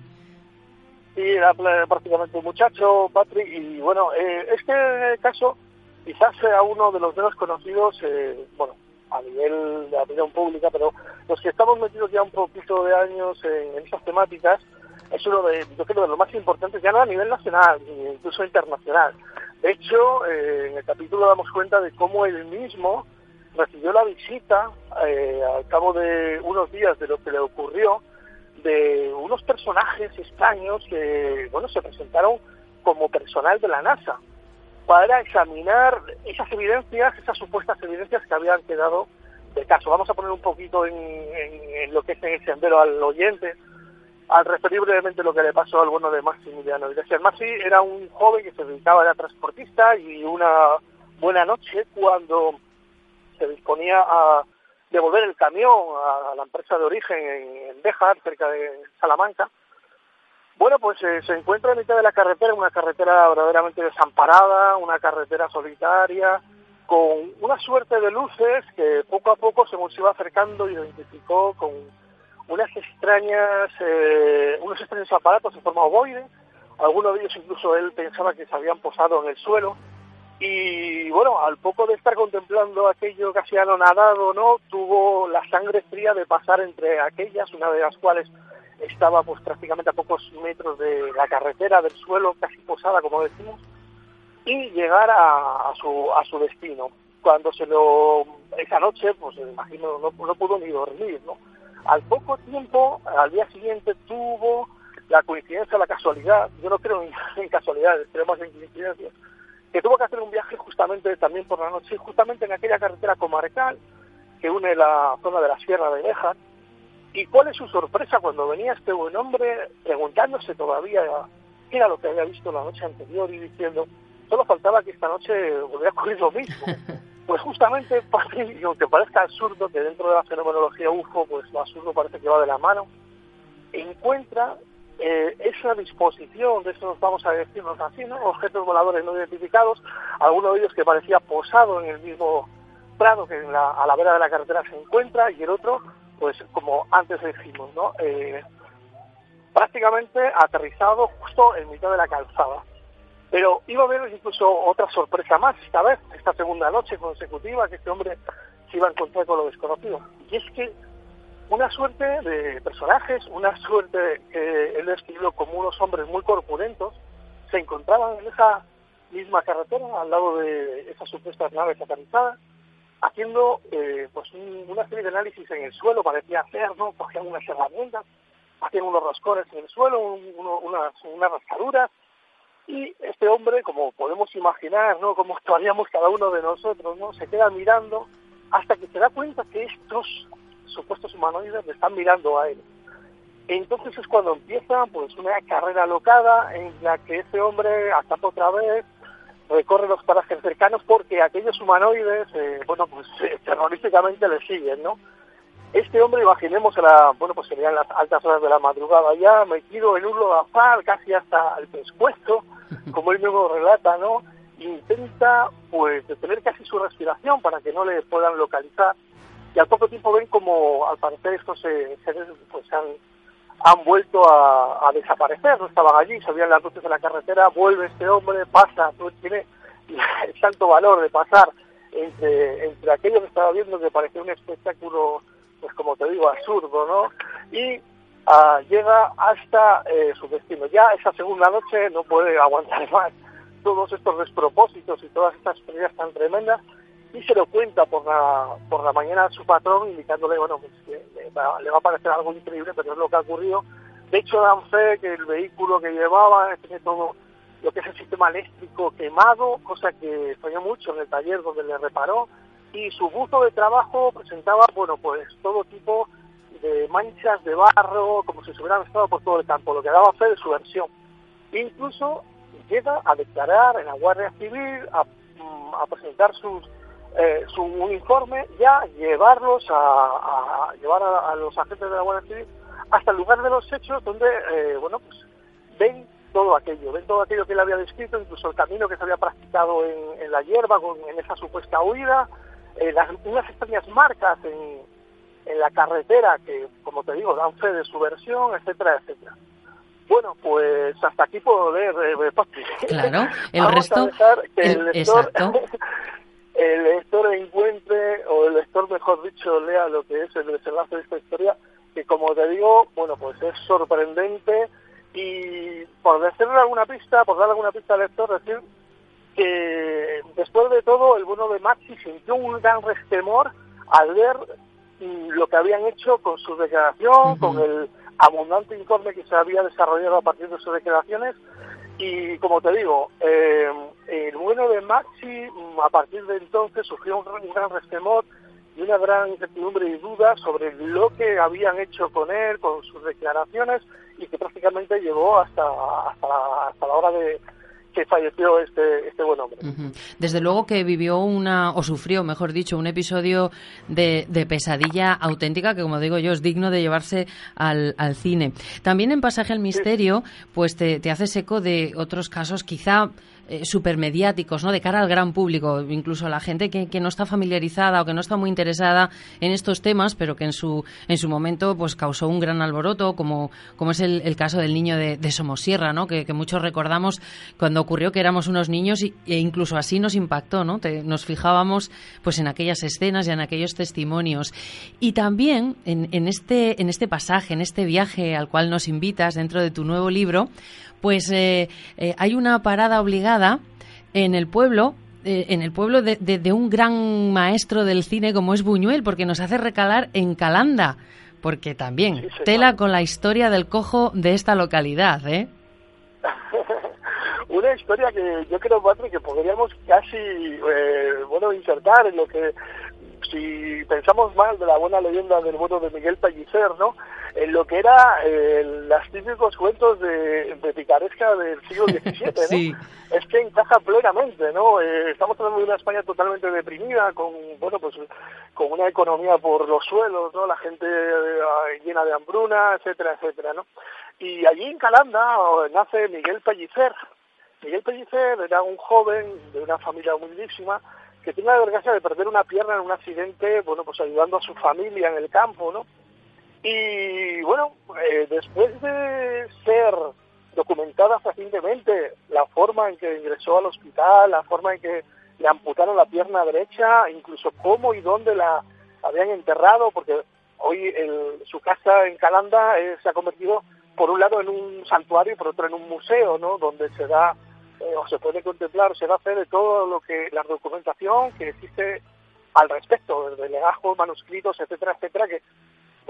Sí, era prácticamente un muchacho, Patrick, y bueno, eh, este caso quizás sea uno de los menos conocidos, eh, bueno, a nivel de la opinión pública, pero los que estamos metidos ya un poquito de años en, en esas temáticas, es uno de, yo creo, de los más importantes, ya no a nivel nacional, incluso internacional. De hecho, eh, en el capítulo damos cuenta de cómo él mismo recibió la visita, eh, al cabo de unos días de lo que le ocurrió, de unos personajes extraños que, bueno, se presentaron como personal de la NASA para examinar esas evidencias, esas supuestas evidencias que habían quedado de caso. Vamos a poner un poquito en, lo que es en el sendero al oyente, al referir brevemente lo que le pasó al bueno de Maximiliano Iglesias. Maxi era un joven que se dedicaba a transportista y una buena noche cuando se disponía a devolver el camión a la empresa de origen en Béjar, cerca de Salamanca, bueno, pues eh, se encuentra en mitad de la carretera, una carretera verdaderamente desamparada, una carretera solitaria, con una suerte de luces que poco a poco se nos iba acercando y identificó con unas extrañas, eh, unos extraños aparatos en forma ovoide. Algunos de ellos incluso él pensaba que se habían posado en el suelo. Y bueno, al poco de estar contemplando aquello casi anonadado, ¿no? Tuvo la sangre fría de pasar entre aquellas, una de las cuales estaba pues prácticamente a pocos metros de la carretera, del suelo, casi posada, como decimos, y llegar a, su, a su destino. Cuando se lo, esa noche, pues imagino, no, no pudo ni dormir, ¿no? Al poco tiempo, al día siguiente, tuvo la coincidencia, la casualidad, yo no creo en, (laughs) casualidades, creo más en coincidencias, que tuvo que hacer un viaje justamente también por la noche, justamente en aquella carretera comarcal que une la zona de la Sierra de Béjar, ¿Y cuál es su sorpresa cuando venía este buen hombre preguntándose todavía qué era lo que había visto la noche anterior y diciendo, solo faltaba que esta noche volviera a ocurrir lo mismo? (laughs) Pues justamente, (laughs) y aunque parezca absurdo que dentro de la fenomenología UFO, pues lo absurdo parece que va de la mano, encuentra eh, esa disposición, de eso nos vamos a decirnos así, ¿no? objetos voladores no identificados, alguno de ellos que parecía posado en el mismo prado que a la vera de la carretera se encuentra y el otro pues como antes dijimos, ¿no? Eh, prácticamente aterrizado justo en mitad de la calzada. Pero iba a haber incluso otra sorpresa más esta vez, esta segunda noche consecutiva, que este hombre se iba a encontrar con lo desconocido. Y es que una suerte de personajes, una suerte que él describió como unos hombres muy corpulentos, se encontraban en esa misma carretera, al lado de esas supuestas naves aterrizadas, haciendo eh, pues una serie de análisis en el suelo, parecía hacer, ¿no? Cogían unas herramientas hacían unos roscones en el suelo, unas rascaduras, y este hombre, como podemos imaginar, ¿no? Como actuaríamos cada uno de nosotros, ¿no? Se queda mirando hasta que se da cuenta que estos supuestos humanoides le están mirando a él. Entonces es cuando empieza pues una carrera locada en la que ese hombre hasta otra vez, recorre los parajes cercanos porque aquellos humanoides, eh, bueno, pues eh, (laughs) terroríficamente le siguen, ¿no? Este hombre, imaginemos, era, bueno, pues serían las altas horas de la madrugada ya, metido en un lodazal casi hasta el pescuezo, como él mismo relata, ¿no? Intenta, pues, detener casi su respiración para que no le puedan localizar. Y al poco tiempo ven como, al parecer, estos seres, pues, han, han vuelto a, desaparecer, no estaban allí, sabían las luces de la carretera, vuelve este hombre, pasa, tiene (laughs) el santo valor de pasar entre, entre aquello que estaba viendo que parecía un espectáculo pues como te digo, absurdo, ¿no? Y ah, llega hasta eh, su destino. Ya esa segunda noche no puede (laughs) aguantar más todos estos despropósitos y todas estas pérdidas tan tremendas y se lo cuenta por la, por la mañana a su patrón indicándole, bueno, pues, que le, va, a parecer algo increíble, pero es lo que ha ocurrido. De hecho, dan fe que el vehículo que llevaba tiene todo lo que es el sistema eléctrico quemado, cosa que falló mucho en el taller donde le reparó, y su buzo de trabajo presentaba, bueno, pues todo tipo de manchas de barro, como si se hubieran estado por todo el campo, lo que daba fe de su versión. Incluso llega a declarar en la Guardia Civil, a, mm, presentar sus, eh, su uniforme, ya llevarlos a, llevar a, los agentes de la Guardia Civil hasta el lugar de los hechos donde, eh, bueno, pues ven todo aquello, ven todo aquello que él había descrito, incluso el camino que se había practicado en, en la hierba, con, en esa supuesta huida, eh, unas extrañas marcas en, en la carretera que, como te digo, dan fe de su versión, etcétera, etcétera. Bueno, pues hasta aquí puedo leer, eh, Claro, el (laughs) resto... que el, lector, (laughs) el lector encuentre, o el lector, mejor dicho, lea lo que es el desenlace de esta historia, que como te digo, bueno, pues es sorprendente. Y por decirle alguna pista, por darle alguna pista al lector, decir que después de todo el bueno de Maxi sintió un gran restemor al ver mm, lo que habían hecho con su declaración, con el abundante informe que se había desarrollado a partir de sus declaraciones. Y como te digo, eh, el bueno de Maxi mm, a partir de entonces sufrió un, gran restemor y una gran incertidumbre y duda sobre lo que habían hecho con él, con sus declaraciones y que prácticamente llegó hasta, hasta, hasta la hora de, que falleció este, este buen hombre. Desde luego que vivió una, o sufrió, mejor dicho, un episodio de, de pesadilla auténtica que, como digo yo, es digno de llevarse al, al cine. También en Pasaje al Misterio, pues te, te haces eco de otros casos quizá eh, supermediáticos, ¿no? De cara al gran público, incluso a la gente que, que, no está familiarizada o que no está muy interesada en estos temas, pero que en su, en su momento pues causó un gran alboroto, como, como es el, caso del niño de, Somosierra, ¿no? Que, muchos recordamos cuando ocurrió que éramos unos niños e incluso así nos impactó, ¿no? nos fijábamos pues en aquellas escenas y en aquellos testimonios. Y también en, en, este, en este pasaje, en este viaje al cual nos invitas dentro de tu nuevo libro, pues eh, eh, hay una parada obligada en el pueblo eh, en el pueblo de, de, un gran maestro del cine como es Buñuel, porque nos hace recalar en Calanda, porque también tela con la historia del cojo de esta localidad, ¿eh? (laughs) Una historia que yo creo, Patrick, que podríamos casi, bueno, insertar en lo que si pensamos mal de la buena leyenda del bueno de Miguel Pellicer, ¿no? En lo que era eh, los típicos cuentos de, picaresca del siglo (laughs) XVII, ¿no? Es que encaja plenamente, ¿no? Eh, estamos hablando de una España totalmente deprimida, con, bueno, pues con una economía por los suelos, ¿no? La gente eh, llena de hambruna, etcétera, etcétera, ¿no? Y allí en Calanda nace Miguel Pellicer. Miguel Pellicer era un joven de una familia humildísima, que tiene la desgracia de perder una pierna en un accidente, bueno, pues ayudando a su familia en el campo, ¿no? Y bueno, eh, después de ser documentada recientemente la forma en que ingresó al hospital, la forma en que le amputaron la pierna derecha, incluso cómo y dónde la habían enterrado, porque hoy su casa en Calanda eh, se ha convertido por un lado en un santuario y por otro en un museo, ¿no? Donde se da eh, o se puede contemplar, se va a hacer de todo lo que la documentación que existe al respecto, de legajos, manuscritos, etcétera, etcétera, que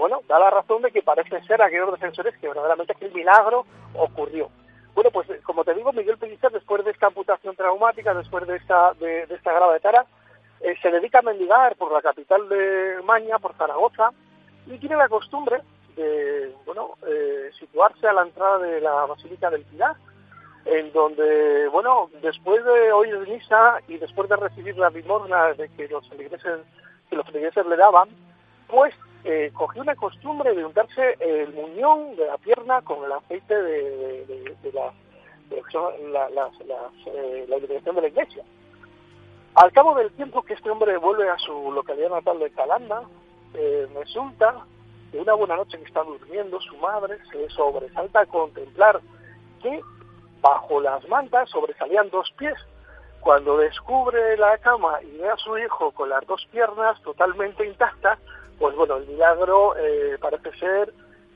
bueno, da la razón de que parece ser aquellos defensores que verdaderamente aquel milagro ocurrió. Bueno, pues como te digo, Miguel Pellicer, después de esta amputación traumática, después de esta, de, esta grave tara, eh, se dedica a mendigar por la capital de Maña, por Zaragoza, y tiene la costumbre de, bueno, eh, situarse a la entrada de la Basílica del Pilar, en donde, bueno, después de oír misa y después de recibir la limosna de que los feligreses, que los feligreses le daban, pues eh, cogió una costumbre de untarse el muñón de la pierna con el aceite de, la, la, eh, la de la iglesia. Al cabo del tiempo que este hombre vuelve a su localidad natal de Calanda, eh, resulta que una buena noche que está durmiendo, su madre se sobresalta a contemplar que bajo las mantas sobresalían dos pies. Cuando descubre la cama y ve a su hijo con las dos piernas totalmente intactas, pues bueno, el milagro eh, parece ser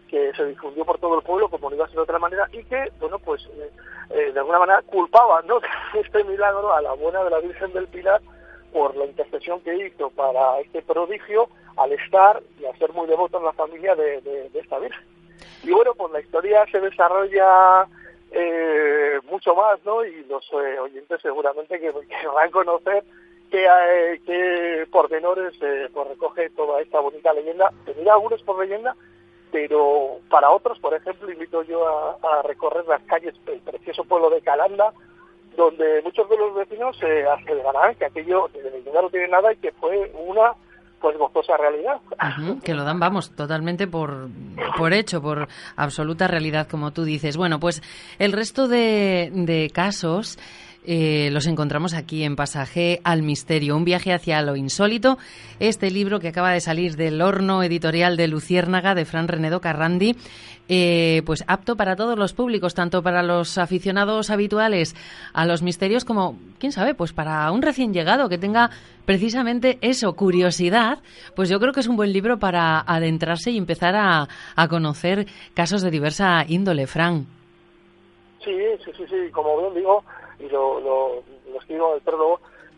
que se difundió por todo el pueblo, como no iba a ser de otra manera, y que, bueno, pues eh, eh, de alguna manera culpaba ¿no? (laughs) este milagro a la buena de la Virgen del Pilar por la intercesión que hizo para este prodigio al estar y a ser muy devoto en la familia de, esta Virgen. Y bueno, pues la historia se desarrolla mucho más, ¿no? Y los oyentes seguramente que van a conocer qué, eh, qué pormenores eh, pues recoge toda esta bonita leyenda. Tendría algunos por leyenda, pero para otros, por ejemplo, invito yo a, recorrer las calles del precioso pueblo de Calanda, donde muchos de los vecinos eh, asegurarán que aquello de leyenda no tiene nada y que fue una pues gozosa realidad. que lo dan, vamos, totalmente por, por hecho, por absoluta realidad, como tú dices. Bueno, pues el resto de, de casos eh, los encontramos aquí en Pasaje al Misterio, un viaje hacia lo insólito. Este libro que acaba de salir del horno editorial de Luciérnaga de Fran Renedo Carrandi, eh, pues apto para todos los públicos, tanto para los aficionados habituales a los misterios como, quién sabe, pues para un recién llegado que tenga precisamente eso, curiosidad, pues yo creo que es un buen libro para adentrarse y empezar a, a conocer casos de diversa índole, Fran. Sí, sí, sí, sí, como bien digo, y lo, lo, lo escribo en el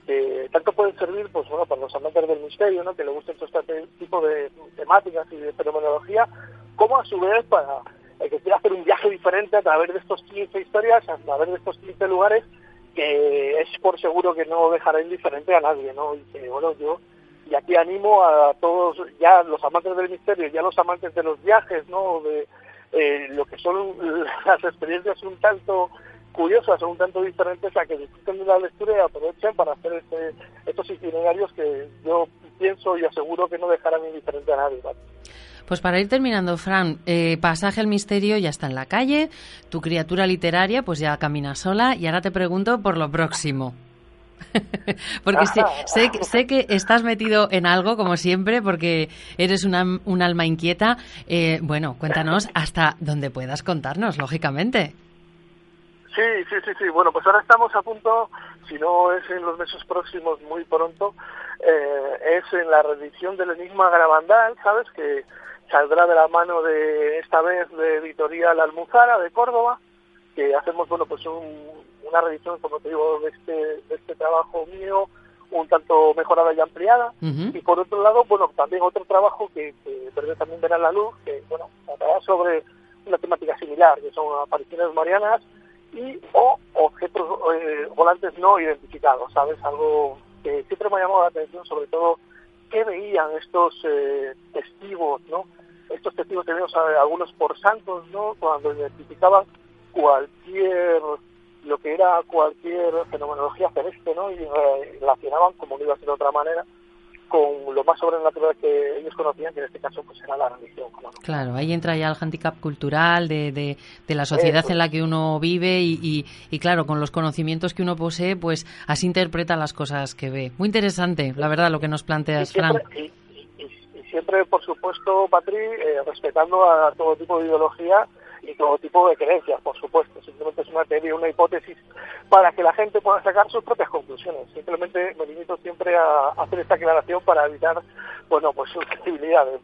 que tanto pueden servir pues bueno para los amantes del misterio, ¿no? que le gusten este tipo de temáticas y de fenomenología, como a su vez para el que quiera hacer un viaje diferente a través de estos 15 historias, a través de estos 15 lugares, que es por seguro que no dejará indiferente a nadie, ¿no? Y que, bueno, yo y aquí animo a todos, ya los amantes del misterio, ya los amantes de los viajes, ¿no? De eh, lo que son las experiencias un tanto curiosas o un tanto diferentes a que disfruten de la lectura y aprovechen para hacer este, estos itinerarios que yo pienso y aseguro que no dejarán indiferente a nadie. Pues para ir terminando, Fran, eh, pasaje al misterio ya está en la calle, tu criatura literaria pues ya camina sola y ahora te pregunto por lo próximo. (laughs) porque sé, sé, sé, que estás metido en algo, como siempre, porque eres una, un alma inquieta. Eh, bueno, cuéntanos hasta donde puedas contarnos, lógicamente. Sí, sí, sí, sí. Bueno, pues ahora estamos a punto, si no es en los meses próximos, muy pronto, eh, es en la reedición del Enigma Gravandal, ¿sabes? Que saldrá de la mano de, esta vez, de Editorial Almuzara, de Córdoba, que hacemos, bueno, pues una reedición, como te digo, de este, de este trabajo mío, un tanto mejorada y ampliada. Y por otro lado, bueno, también otro trabajo que, que también verá la luz, que, bueno, tratará sobre una temática similar, que son apariciones marianas, y o objetos eh, volantes no identificados, ¿sabes? Algo que siempre me ha llamado la atención, sobre todo, qué veían estos eh, testigos, ¿no? Estos testigos teníamos algunos por santos, ¿no? Cuando identificaban cualquier, lo que era cualquier fenomenología celeste, ¿no? Y relacionaban, como no iba a ser de otra manera, con lo más sobrenatural que ellos conocían, que en este caso pues era la religión. Claro, ahí entra ya el handicap cultural de, de, la sociedad en la que uno vive y, y, claro, con los conocimientos que uno posee, pues así interpreta las cosas que ve. Muy interesante, la verdad, lo que nos planteas, Fran. Y, siempre, por supuesto, Patri, eh, respetando a todo tipo de ideología y todo tipo de creencias, por supuesto. Simplemente es una teoría, una hipótesis para que la gente pueda sacar sus propias conclusiones. Simplemente me limito siempre a hacer esta aclaración para evitar, bueno, pues susceptibilidades.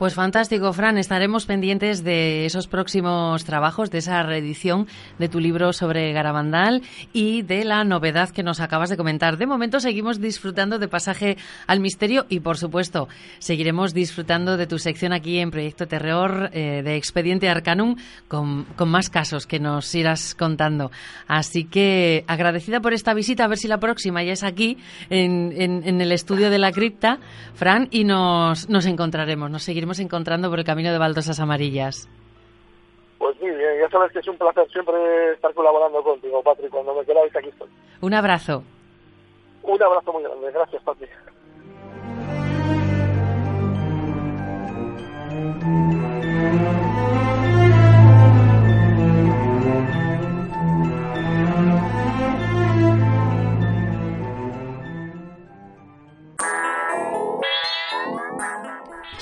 Pues fantástico, Fran. Estaremos pendientes de esos próximos trabajos, de esa reedición de tu libro sobre Garabandal y de la novedad que nos acabas de comentar. De momento seguimos disfrutando de Pasaje al Misterio y, por supuesto, seguiremos disfrutando de tu sección aquí en Proyecto Terror eh, de Expediente Arcanum con, más casos que nos irás contando. Así que agradecida por esta visita, a ver si la próxima ya es aquí en, en el estudio de la cripta, Fran, y nos, nos encontraremos, nos seguiremos encontrando por el camino de baldosas amarillas. Pues sí, ya sabes que es un placer siempre estar colaborando contigo, Patrick. Cuando me queráis, aquí estoy. Un abrazo. Un abrazo muy grande. Gracias, Patrick.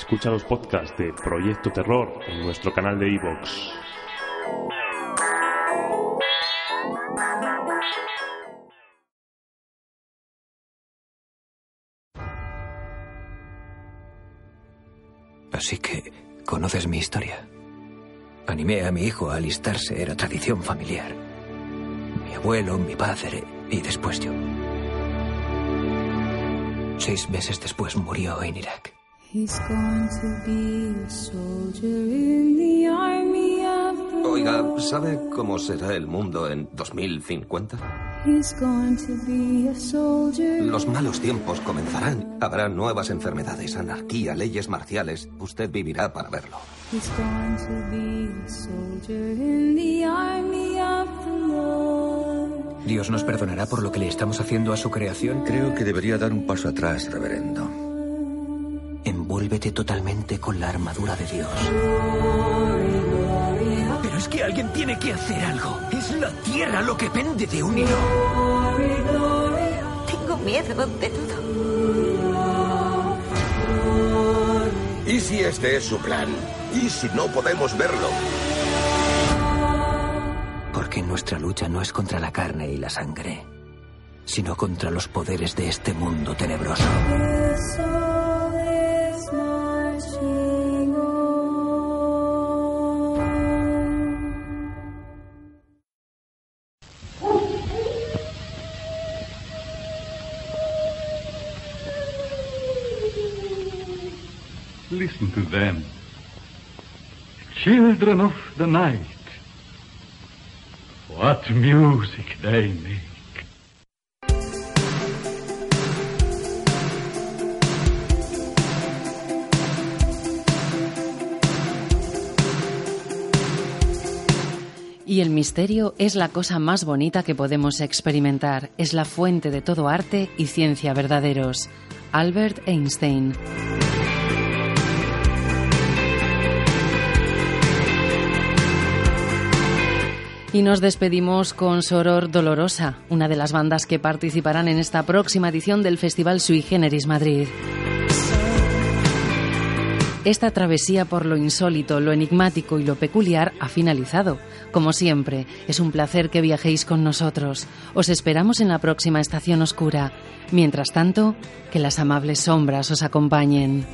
Escucha los podcasts de Proyecto Terror en nuestro canal de iVoox. Así que, ¿conoces mi historia? Animé a mi hijo a alistarse, era tradición familiar. Mi abuelo, mi padre y después yo. Seis meses después murió en Irak. Oiga, ¿sabe cómo será el mundo en 2050? Los malos tiempos comenzarán. Habrá nuevas enfermedades, anarquía, leyes marciales. Usted vivirá para verlo. ¿Dios nos perdonará por lo que le estamos haciendo a su creación? Creo que debería dar un paso atrás, reverendo. Envuélvete totalmente con la armadura de Dios. Pero es que alguien tiene que hacer algo. Es la tierra lo que pende de un hilo. Tengo miedo de todo. ¿Y si este es su plan? ¿Y si no podemos verlo? Porque nuestra lucha no es contra la carne y la sangre, sino contra los poderes de este mundo tenebroso. Listen to them. Children of the night. What music they make. Y el misterio es la cosa más bonita que podemos experimentar, es la fuente de todo arte y ciencia verdaderos. Albert Einstein. Y nos despedimos con Soror Dolorosa, una de las bandas que participarán en esta próxima edición del Festival Sui Generis Madrid. Esta travesía por lo insólito, lo enigmático y lo peculiar ha finalizado. Como siempre, es un placer que viajéis con nosotros. Os esperamos en la próxima estación oscura. Mientras tanto, que las amables sombras os acompañen.